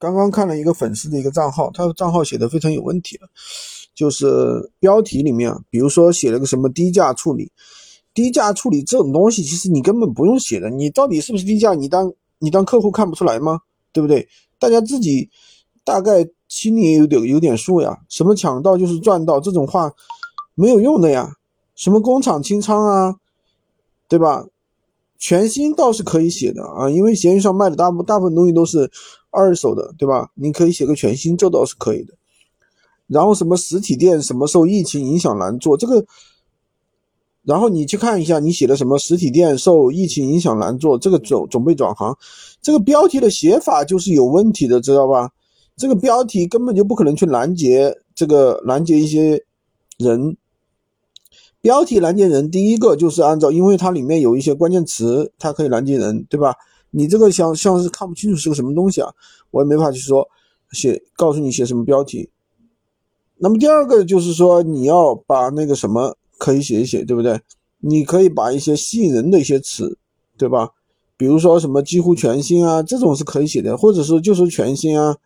刚刚看了一个粉丝的一个账号，他的账号写的非常有问题了，就是标题里面，比如说写了个什么低价处理，低价处理这种东西，其实你根本不用写的，你到底是不是低价，你当你当客户看不出来吗？对不对？大家自己大概心里也有点有点数呀。什么抢到就是赚到这种话没有用的呀。什么工厂清仓啊，对吧？全新倒是可以写的啊，因为闲鱼上卖的大部大部分东西都是二手的，对吧？你可以写个全新，这倒是可以的。然后什么实体店什么受疫情影响难做，这个，然后你去看一下你写的什么实体店受疫情影响难做，这个准准备转行，这个标题的写法就是有问题的，知道吧？这个标题根本就不可能去拦截这个拦截一些人。标题拦截人，第一个就是按照，因为它里面有一些关键词，它可以拦截人，对吧？你这个像像是看不清楚是个什么东西啊，我也没法去说写，告诉你写什么标题。那么第二个就是说，你要把那个什么可以写一写，对不对？你可以把一些吸引人的一些词，对吧？比如说什么几乎全新啊，这种是可以写的，或者是就是全新啊，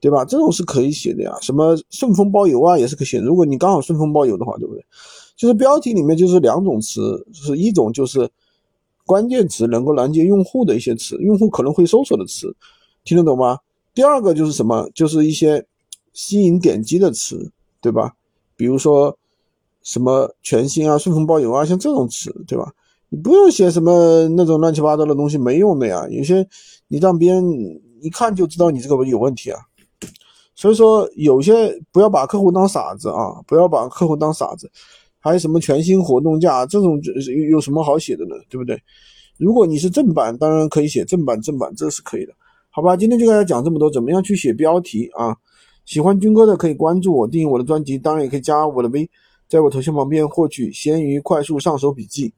对吧？这种是可以写的呀。什么顺丰包邮啊，也是可以写。如果你刚好顺丰包邮的话，对不对？就是标题里面就是两种词，就是一种就是关键词能够拦截用户的一些词，用户可能会搜索的词，听得懂吗？第二个就是什么，就是一些吸引点击的词，对吧？比如说什么全新啊、顺丰包邮啊，像这种词，对吧？你不用写什么那种乱七八糟的东西，没用的呀。有些你让别人一看就知道你这个有问题啊。所以说，有些不要把客户当傻子啊，不要把客户当傻子。还有什么全新活动价这种有有什么好写的呢？对不对？如果你是正版，当然可以写正版，正版这是可以的，好吧？今天就跟大家讲这么多，怎么样去写标题啊？喜欢军哥的可以关注我，订阅我的专辑，当然也可以加我的微，在我头像旁边获取闲鱼快速上手笔记。